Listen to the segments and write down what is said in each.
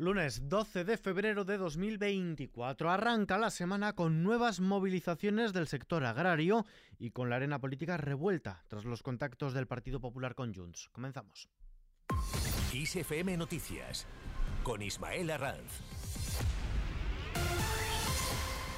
Lunes 12 de febrero de 2024 arranca la semana con nuevas movilizaciones del sector agrario y con la arena política revuelta tras los contactos del Partido Popular con Junts. Comenzamos. ISFM Noticias con Ismael Arranz.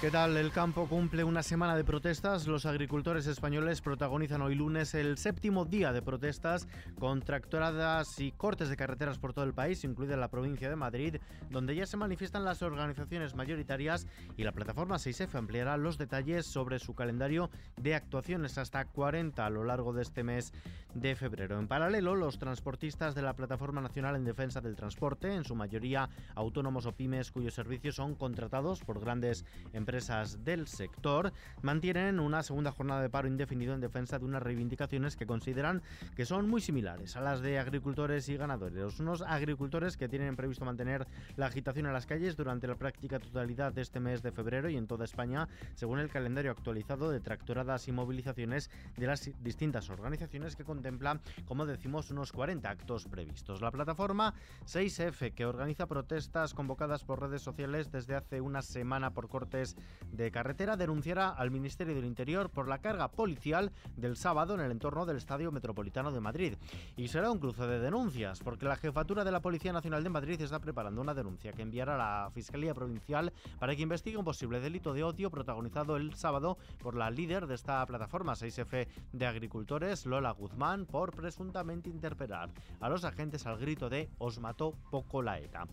¿Qué tal? El campo cumple una semana de protestas. Los agricultores españoles protagonizan hoy lunes el séptimo día de protestas con tractoradas y cortes de carreteras por todo el país, incluida la provincia de Madrid, donde ya se manifiestan las organizaciones mayoritarias y la plataforma 6F ampliará los detalles sobre su calendario de actuaciones hasta 40 a lo largo de este mes de febrero. En paralelo, los transportistas de la Plataforma Nacional en Defensa del Transporte, en su mayoría autónomos o pymes cuyos servicios son contratados por grandes empresas, empresas del sector mantienen una segunda jornada de paro indefinido en defensa de unas reivindicaciones que consideran que son muy similares a las de agricultores y ganadores. Unos agricultores que tienen previsto mantener la agitación en las calles durante la práctica totalidad de este mes de febrero y en toda España, según el calendario actualizado de tractoradas y movilizaciones de las distintas organizaciones que contempla, como decimos, unos 40 actos previstos. La plataforma 6F, que organiza protestas convocadas por redes sociales desde hace una semana por cortes de Carretera denunciará al Ministerio del Interior por la carga policial del sábado en el entorno del Estadio Metropolitano de Madrid. Y será un cruce de denuncias, porque la jefatura de la Policía Nacional de Madrid está preparando una denuncia que enviará a la Fiscalía Provincial para que investigue un posible delito de odio protagonizado el sábado por la líder de esta plataforma 6F de agricultores, Lola Guzmán, por presuntamente interpelar a los agentes al grito de os mató poco la ETA.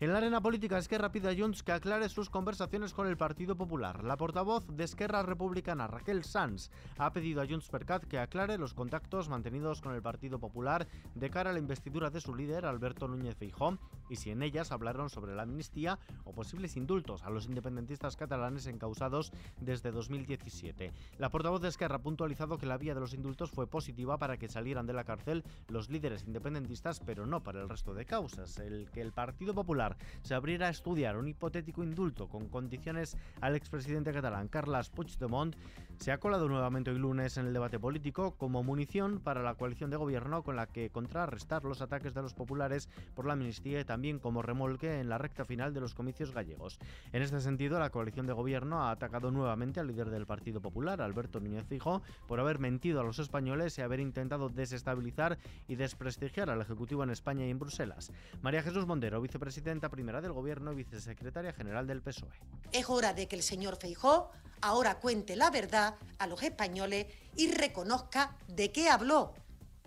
En la arena política es que rápida Junts que aclare sus conversaciones con el Partido Popular. La portavoz de Esquerra Republicana, Raquel Sanz, ha pedido a Junts per Cat que aclare los contactos mantenidos con el Partido Popular de cara a la investidura de su líder, Alberto Núñez Feijóo, y si en ellas hablaron sobre la amnistía o posibles indultos a los independentistas catalanes encausados desde 2017. La portavoz de Esquerra ha puntualizado que la vía de los indultos fue positiva para que salieran de la cárcel los líderes independentistas, pero no para el resto de causas. El que el Partido Popular se abriera a estudiar un hipotético indulto con condiciones al expresidente catalán Carles Puigdemont se ha colado nuevamente hoy lunes en el debate político como munición para la coalición de gobierno con la que contrarrestar los ataques de los populares por la amnistía y también como remolque en la recta final de los comicios gallegos. En este sentido, la coalición de gobierno ha atacado nuevamente al líder del Partido Popular, Alberto Núñez Fijo, por haber mentido a los españoles y haber intentado desestabilizar y desprestigiar al Ejecutivo en España y en Bruselas. María Jesús Mondero, vicepresidenta primera del Gobierno y vicesecretaria general del PSOE. Es hora de que el señor Feijó ahora cuente la verdad a los españoles y reconozca de qué habló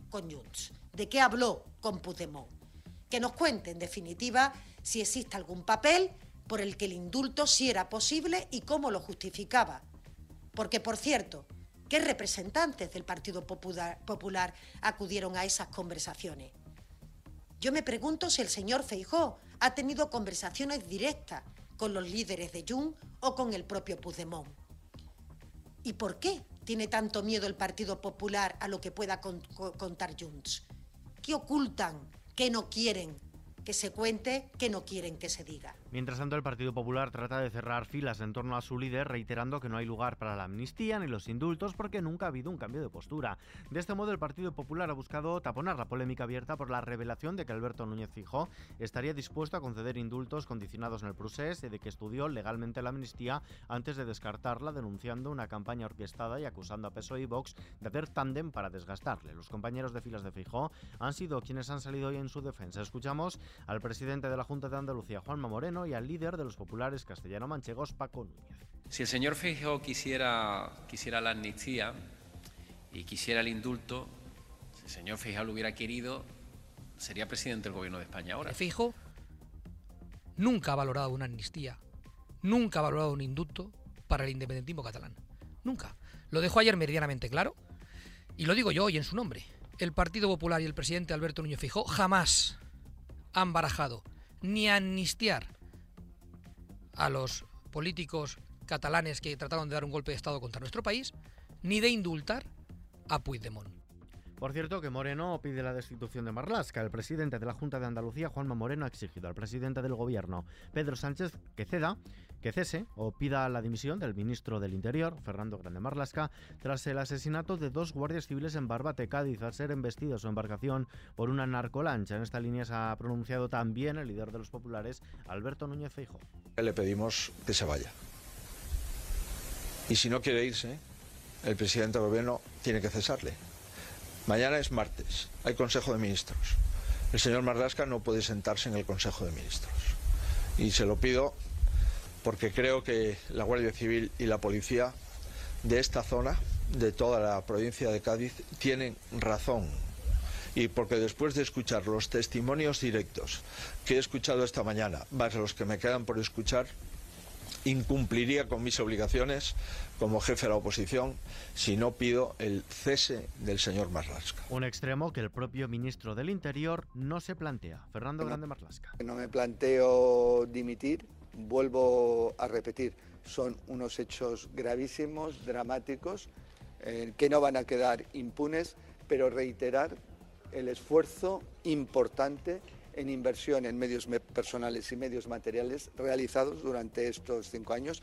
con Junts, de qué habló con Puigdemont. Que nos cuente, en definitiva, si existe algún papel por el que el indulto sí era posible y cómo lo justificaba. Porque, por cierto, ¿qué representantes del Partido Popular acudieron a esas conversaciones? Yo me pregunto si el señor Feijó ha tenido conversaciones directas con los líderes de Jun o con el propio Puigdemont. ¿Y por qué tiene tanto miedo el Partido Popular a lo que pueda contar Junts? ¿Qué ocultan? ¿Qué no quieren? Que se cuente que no quieren que se diga. Mientras tanto, el Partido Popular trata de cerrar filas en torno a su líder, reiterando que no hay lugar para la amnistía ni los indultos porque nunca ha habido un cambio de postura. De este modo, el Partido Popular ha buscado taponar la polémica abierta por la revelación de que Alberto Núñez Fijó estaría dispuesto a conceder indultos condicionados en el procés y de que estudió legalmente la amnistía antes de descartarla, denunciando una campaña orquestada y acusando a PSOE y Vox de hacer tándem para desgastarle. Los compañeros de filas de Fijó han sido quienes han salido hoy en su defensa. Escuchamos al presidente de la Junta de Andalucía, Juanma Moreno, y al líder de los populares castellano-manchegos, Paco Núñez. Si el señor Feijóo quisiera, quisiera la amnistía y quisiera el indulto, si el señor Feijóo lo hubiera querido, sería presidente del gobierno de España ahora. Feijóo nunca ha valorado una amnistía, nunca ha valorado un indulto para el independentismo catalán. Nunca. Lo dejó ayer meridianamente claro y lo digo yo hoy en su nombre. El Partido Popular y el presidente Alberto Núñez Feijóo jamás han barajado ni amnistiar a los políticos catalanes que trataron de dar un golpe de Estado contra nuestro país, ni de indultar a Puigdemont. Por cierto, que Moreno pide la destitución de Marlasca. El presidente de la Junta de Andalucía, Juanma Moreno, ha exigido al presidente del gobierno, Pedro Sánchez, que ceda, que cese o pida la dimisión del ministro del Interior, Fernando Grande Marlasca, tras el asesinato de dos guardias civiles en Barbate, Cádiz, al ser embestido su embarcación por una narcolancha. En esta línea se ha pronunciado también el líder de los populares, Alberto Núñez Feijóo. Le pedimos que se vaya. Y si no quiere irse, el presidente del gobierno tiene que cesarle. Mañana es martes, hay Consejo de Ministros. El señor Mardasca no puede sentarse en el Consejo de Ministros. Y se lo pido porque creo que la Guardia Civil y la Policía de esta zona, de toda la provincia de Cádiz, tienen razón. Y porque después de escuchar los testimonios directos que he escuchado esta mañana, más los que me quedan por escuchar, incumpliría con mis obligaciones como jefe de la oposición si no pido el cese del señor Marlasca. Un extremo que el propio ministro del Interior no se plantea. Fernando Grande Marlasca. No me planteo dimitir, vuelvo a repetir, son unos hechos gravísimos, dramáticos, eh, que no van a quedar impunes, pero reiterar el esfuerzo importante en inversión en medios personales y medios materiales realizados durante estos cinco años.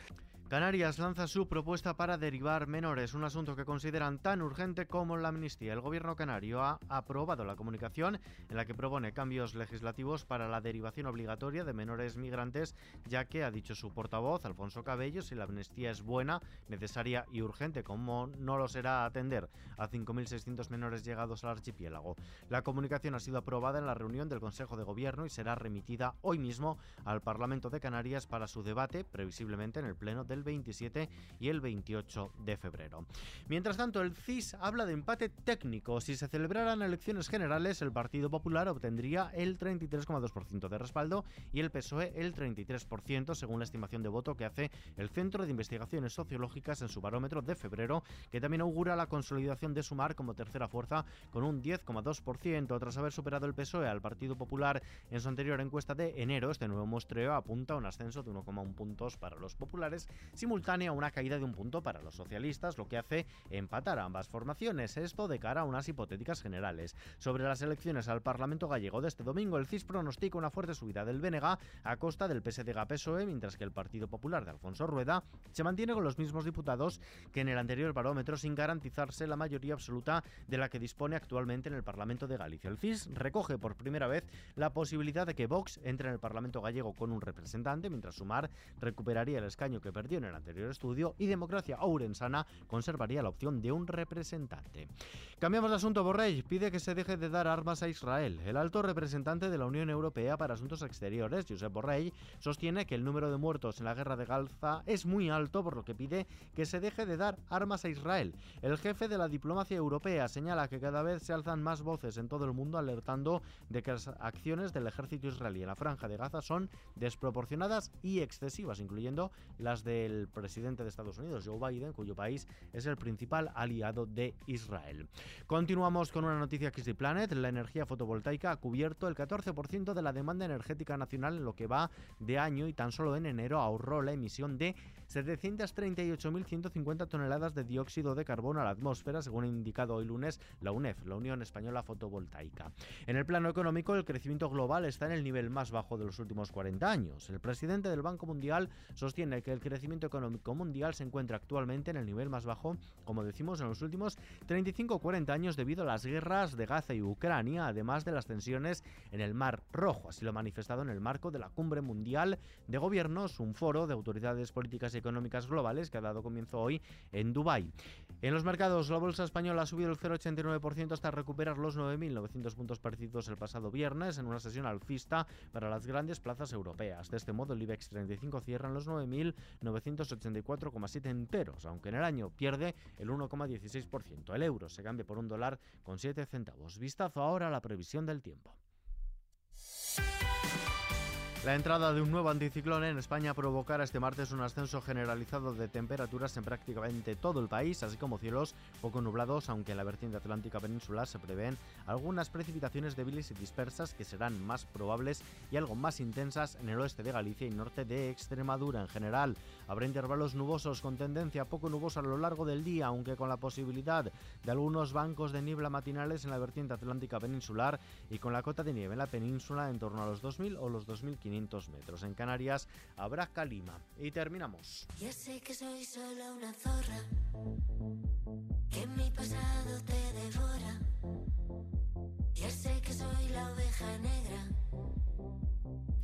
Canarias lanza su propuesta para derivar menores, un asunto que consideran tan urgente como la amnistía. El gobierno canario ha aprobado la comunicación en la que propone cambios legislativos para la derivación obligatoria de menores migrantes, ya que ha dicho su portavoz, Alfonso Cabello, si la amnistía es buena, necesaria y urgente, como no lo será atender a 5.600 menores llegados al archipiélago. La comunicación ha sido aprobada en la reunión del Consejo de Gobierno y será remitida hoy mismo al Parlamento de Canarias para su debate, previsiblemente en el Pleno del 27 y el 28 de febrero. Mientras tanto, el CIS habla de empate técnico. Si se celebraran elecciones generales, el Partido Popular obtendría el 33,2% de respaldo y el PSOE el 33%, según la estimación de voto que hace el Centro de Investigaciones Sociológicas en su barómetro de febrero, que también augura la consolidación de Sumar como tercera fuerza con un 10,2%. Tras haber superado el PSOE al Partido Popular en su anterior encuesta de enero, este nuevo muestreo apunta a un ascenso de 1,1 puntos para los populares simultánea una caída de un punto para los socialistas, lo que hace empatar a ambas formaciones. Esto de cara a unas hipotéticas generales. Sobre las elecciones al Parlamento gallego de este domingo, el CIS pronostica una fuerte subida del BNG a costa del PSDG-PSOE, mientras que el Partido Popular de Alfonso Rueda se mantiene con los mismos diputados que en el anterior barómetro sin garantizarse la mayoría absoluta de la que dispone actualmente en el Parlamento de Galicia. El CIS recoge por primera vez la posibilidad de que Vox entre en el Parlamento gallego con un representante, mientras Sumar recuperaría el escaño que perdió en el anterior estudio y Democracia Ourensana conservaría la opción de un representante. Cambiamos de asunto. Borrell pide que se deje de dar armas a Israel. El alto representante de la Unión Europea para Asuntos Exteriores, Josep Borrell, sostiene que el número de muertos en la guerra de Gaza es muy alto, por lo que pide que se deje de dar armas a Israel. El jefe de la diplomacia europea señala que cada vez se alzan más voces en todo el mundo alertando de que las acciones del ejército israelí en la franja de Gaza son desproporcionadas y excesivas, incluyendo las del presidente de Estados Unidos, Joe Biden, cuyo país es el principal aliado de Israel. Continuamos con una noticia Kissy Planet. La energía fotovoltaica ha cubierto el 14% de la demanda energética nacional en lo que va de año y tan solo en enero ahorró la emisión de 738.150 toneladas de dióxido de carbono a la atmósfera, según ha indicado hoy lunes la UNEF, la Unión Española Fotovoltaica. En el plano económico, el crecimiento global está en el nivel más bajo de los últimos 40 años. El presidente del Banco Mundial sostiene que el crecimiento económico mundial se encuentra actualmente en el nivel más bajo, como decimos, en los últimos 35 o 40 años debido a las guerras de Gaza y Ucrania, además de las tensiones en el Mar Rojo. Así lo ha manifestado en el marco de la Cumbre Mundial de Gobiernos, un foro de autoridades políticas y económicas globales que ha dado comienzo hoy en Dubái. En los mercados, la bolsa española ha subido el 0,89% hasta recuperar los 9.900 puntos perdidos el pasado viernes en una sesión alcista para las grandes plazas europeas. De este modo, el IBEX 35 cierra en los 9.984,7 enteros, aunque en el año pierde el 1,16%. El euro se cambia por un dólar con 7 centavos. Vistazo ahora a la previsión del tiempo. La entrada de un nuevo anticiclón en España provocará este martes un ascenso generalizado de temperaturas en prácticamente todo el país, así como cielos poco nublados, aunque en la vertiente atlántica peninsular se prevén algunas precipitaciones débiles y dispersas que serán más probables y algo más intensas en el oeste de Galicia y norte de Extremadura en general. Habrá intervalos nubosos con tendencia poco nubosa a lo largo del día, aunque con la posibilidad de algunos bancos de niebla matinales en la vertiente atlántica peninsular y con la cota de nieve en la península en torno a los 2.000 o los 2.500 metros. En Canarias habrá calima. Y terminamos. Ya sé que soy solo una zorra, que mi pasado te devora. Ya sé que soy la oveja negra,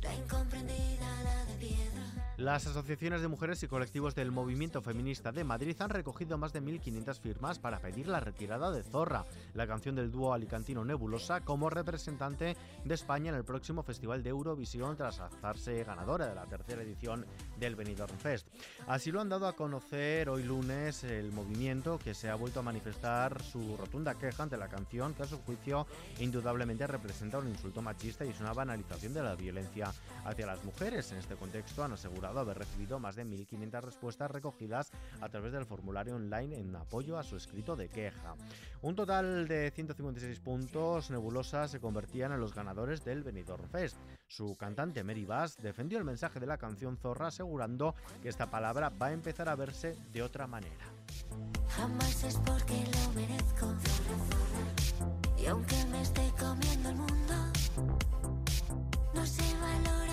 la incomprendida, la de piedra. Las asociaciones de mujeres y colectivos del movimiento feminista de Madrid han recogido más de 1.500 firmas para pedir la retirada de Zorra, la canción del dúo alicantino Nebulosa, como representante de España en el próximo Festival de Eurovisión tras alzarse ganadora de la tercera edición del Benidorm Fest. Así lo han dado a conocer hoy lunes el movimiento que se ha vuelto a manifestar su rotunda queja ante la canción que a su juicio indudablemente representa un insulto machista y es una banalización de la violencia hacia las mujeres. En este contexto han asegurado haber recibido más de 1.500 respuestas recogidas a través del formulario online en apoyo a su escrito de queja. Un total de 156 puntos, Nebulosa se convertían en los ganadores del Benidorm Fest. Su cantante Mary Bass defendió el mensaje de la canción Zorra asegurando que esta palabra va a empezar a verse de otra manera. Jamás es porque lo merezco. Y aunque me esté comiendo el mundo, no se valora.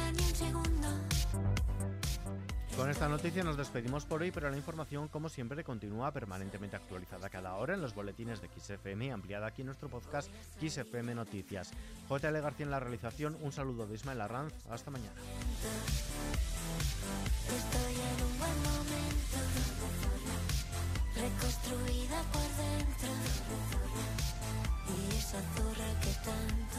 Con esta noticia nos despedimos por hoy, pero la información, como siempre, continúa permanentemente actualizada cada hora en los boletines de XFM ampliada aquí en nuestro podcast XFM Noticias. JL García en la realización, un saludo de Ismael Arranz, hasta mañana. Estoy en un buen momento, reconstruida por dentro, y esa zorra que tanto